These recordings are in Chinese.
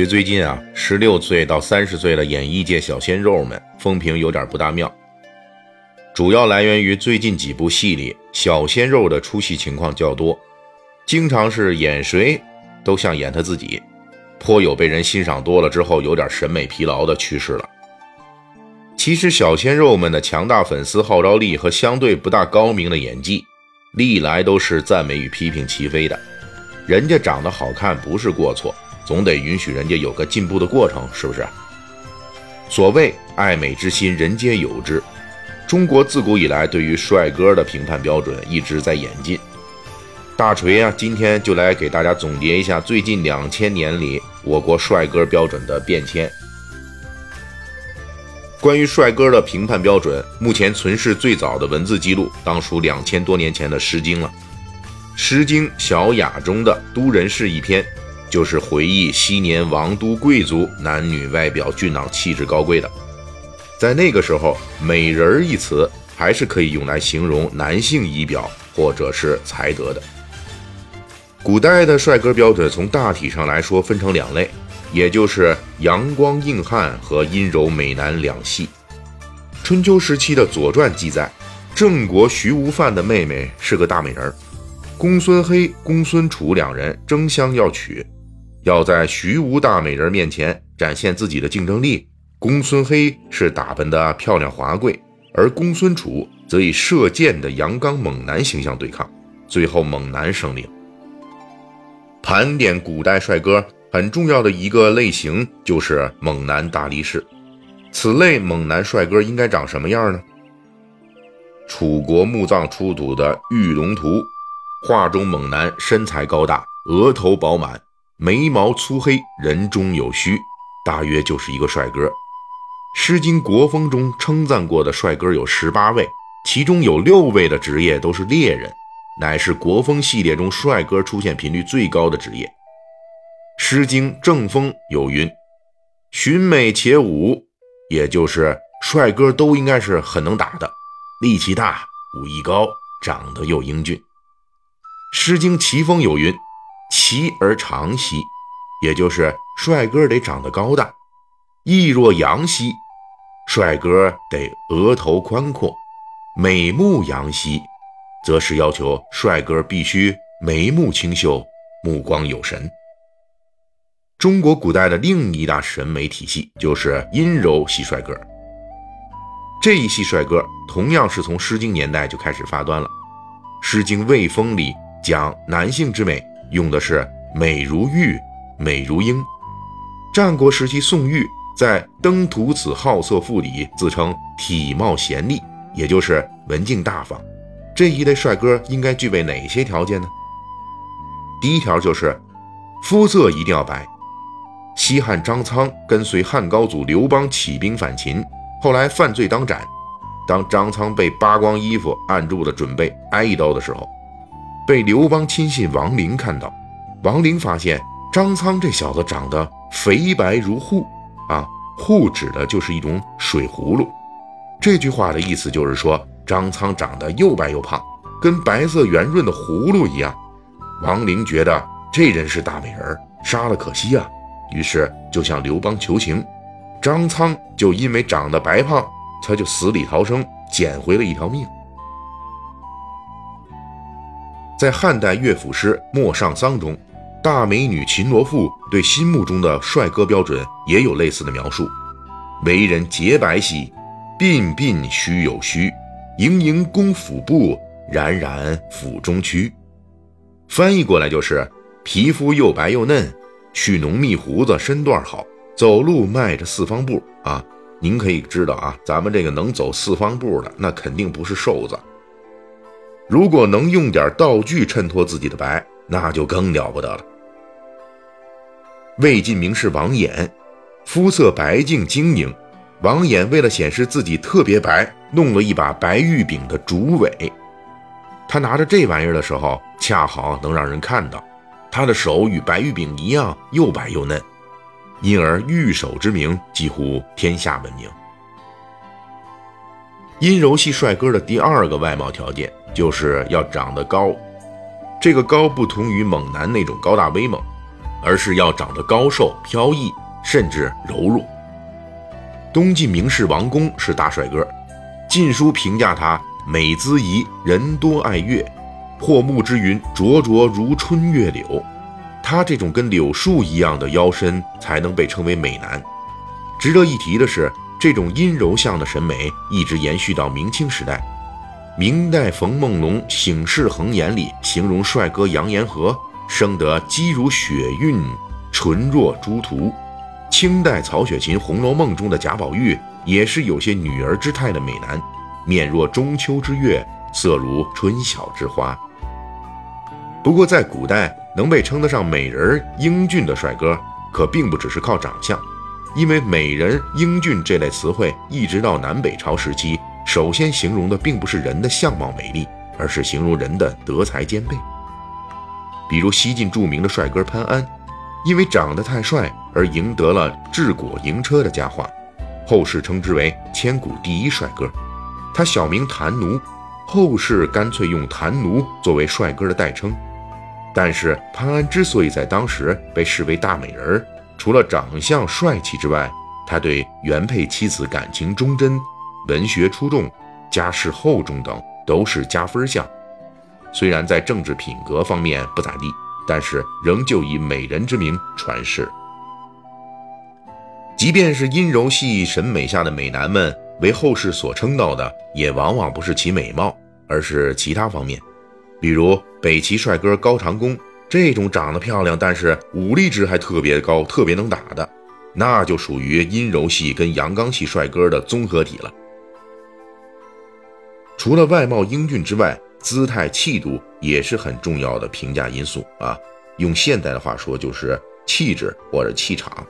这最近啊，十六岁到三十岁的演艺界小鲜肉们风评有点不大妙，主要来源于最近几部戏里小鲜肉的出戏情况较多，经常是演谁都像演他自己，颇有被人欣赏多了之后有点审美疲劳的趋势了。其实小鲜肉们的强大粉丝号召力和相对不大高明的演技，历来都是赞美与批评齐飞的。人家长得好看不是过错。总得允许人家有个进步的过程，是不是？所谓爱美之心，人皆有之。中国自古以来对于帅哥的评判标准一直在演进。大锤啊，今天就来给大家总结一下最近两千年里我国帅哥标准的变迁。关于帅哥的评判标准，目前存世最早的文字记录，当属两千多年前的《诗经》了，《诗经·小雅》中的《都人事》一篇。就是回忆昔年王都贵族男女外表俊朗、气质高贵的，在那个时候，“美人儿”一词还是可以用来形容男性仪表或者是才德的。古代的帅哥标准从大体上来说分成两类，也就是阳光硬汉和阴柔美男两系。春秋时期的《左传》记载，郑国徐无范的妹妹是个大美人儿，公孙黑、公孙楚两人争相要娶。要在徐无大美人面前展现自己的竞争力，公孙黑是打扮的漂亮华贵，而公孙楚则以射箭的阳刚猛男形象对抗，最后猛男胜利。盘点古代帅哥很重要的一个类型就是猛男大力士，此类猛男帅哥应该长什么样呢？楚国墓葬出土的玉龙图，画中猛男身材高大，额头饱满。眉毛粗黑，人中有须，大约就是一个帅哥。《诗经·国风》中称赞过的帅哥有十八位，其中有六位的职业都是猎人，乃是国风系列中帅哥出现频率最高的职业。《诗经·正风》有云：“寻美且武”，也就是帅哥都应该是很能打的，力气大，武艺高，长得又英俊。《诗经·齐风》有云。齐而长兮，也就是帅哥得长得高大；意若阳兮，帅哥得额头宽阔；美目扬兮，则是要求帅哥必须眉目清秀，目光有神。中国古代的另一大审美体系就是阴柔系帅哥，这一系帅哥同样是从《诗经》年代就开始发端了，《诗经·卫风》里讲男性之美。用的是美如玉，美如英。战国时期，宋玉在《登徒子好色赋》里自称体貌贤丽，也就是文静大方。这一类帅哥应该具备哪些条件呢？第一条就是肤色一定要白。西汉张苍跟随汉高祖刘邦起兵反秦，后来犯罪当斩。当张苍被扒光衣服，按住了准备挨一刀的时候。被刘邦亲信王陵看到，王陵发现张苍这小子长得肥白如笏啊，笏指的就是一种水葫芦。这句话的意思就是说张苍长得又白又胖，跟白色圆润的葫芦一样。王陵觉得这人是大美人，杀了可惜啊，于是就向刘邦求情。张苍就因为长得白胖，他就死里逃生，捡回了一条命。在汉代乐府诗《陌上桑》中，大美女秦罗妇对心目中的帅哥标准也有类似的描述：为人洁白兮，鬓鬓须有须，盈盈宫腹部，冉冉府中躯。翻译过来就是皮肤又白又嫩，去浓密胡子，身段好，走路迈着四方步啊！您可以知道啊，咱们这个能走四方步的，那肯定不是瘦子。如果能用点道具衬托自己的白，那就更了不得了。魏晋名士王衍，肤色白净晶莹。王衍为了显示自己特别白，弄了一把白玉柄的竹尾。他拿着这玩意儿的时候，恰好能让人看到，他的手与白玉柄一样又白又嫩，因而玉手之名几乎天下闻名。阴柔系帅哥的第二个外貌条件就是要长得高，这个高不同于猛男那种高大威猛，而是要长得高瘦、飘逸，甚至柔弱。东晋名士王公是大帅哥，《晋书》评价他美姿仪，人多爱乐，破木之云灼灼如春月柳。他这种跟柳树一样的腰身，才能被称为美男。值得一提的是，这种阴柔相的审美一直延续到明清时代。明代冯梦龙《醒世恒言》里形容帅哥杨延和生得肌如雪韵，唇若朱涂。清代曹雪芹《红楼梦》中的贾宝玉也是有些女儿之态的美男，面若中秋之月，色如春晓之花。不过在古代，能被称得上美人、英俊的帅哥，可并不只是靠长相，因为美人、英俊这类词汇，一直到南北朝时期，首先形容的并不是人的相貌美丽，而是形容人的德才兼备。比如西晋著名的帅哥潘安。因为长得太帅而赢得了“治国赢车”的佳话，后世称之为千古第一帅哥。他小名谭奴，后世干脆用谭奴作为帅哥的代称。但是潘安之所以在当时被视为大美人儿，除了长相帅气之外，他对原配妻子感情忠贞、文学出众、家世厚重等都是加分项。虽然在政治品格方面不咋地。但是仍旧以美人之名传世。即便是阴柔系审美下的美男们，为后世所称道的，也往往不是其美貌，而是其他方面。比如北齐帅哥高长恭这种长得漂亮，但是武力值还特别高、特别能打的，那就属于阴柔系跟阳刚系帅哥的综合体了。除了外貌英俊之外，姿态气度也是很重要的评价因素啊，用现代的话说就是气质或者气场。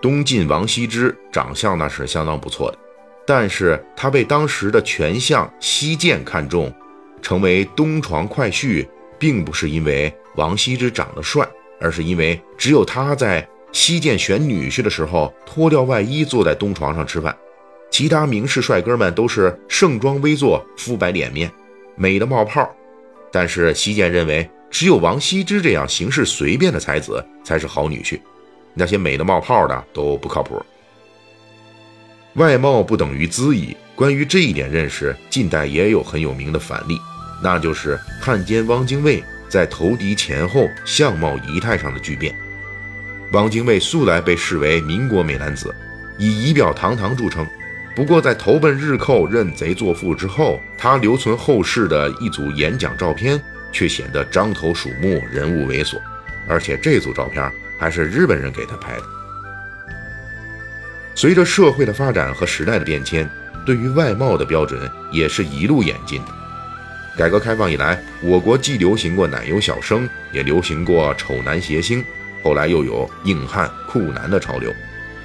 东晋王羲之长相那是相当不错的，但是他被当时的权相西涧看中，成为东床快婿，并不是因为王羲之长得帅，而是因为只有他在西涧选女婿的时候脱掉外衣坐在东床上吃饭，其他名士帅哥们都是盛装微坐，肤白脸面。美的冒泡，但是西涧认为，只有王羲之这样行事随便的才子才是好女婿，那些美的冒泡的都不靠谱。外貌不等于姿仪，关于这一点认识，近代也有很有名的反例，那就是汉奸汪精卫在投敌前后相貌仪态上的巨变。汪精卫素来被视为民国美男子，以仪表堂堂著称。不过，在投奔日寇、认贼作父之后，他留存后世的一组演讲照片，却显得獐头鼠目、人物猥琐。而且这组照片还是日本人给他拍的。随着社会的发展和时代的变迁，对于外貌的标准也是一路演进的。改革开放以来，我国既流行过奶油小生，也流行过丑男谐星，后来又有硬汉酷男的潮流，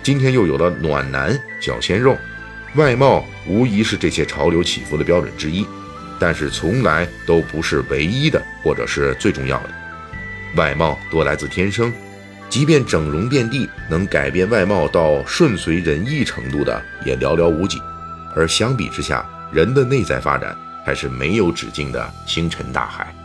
今天又有了暖男小鲜肉。外貌无疑是这些潮流起伏的标准之一，但是从来都不是唯一的，或者是最重要的。外貌多来自天生，即便整容遍地，能改变外貌到顺随人意程度的也寥寥无几。而相比之下，人的内在发展还是没有止境的星辰大海。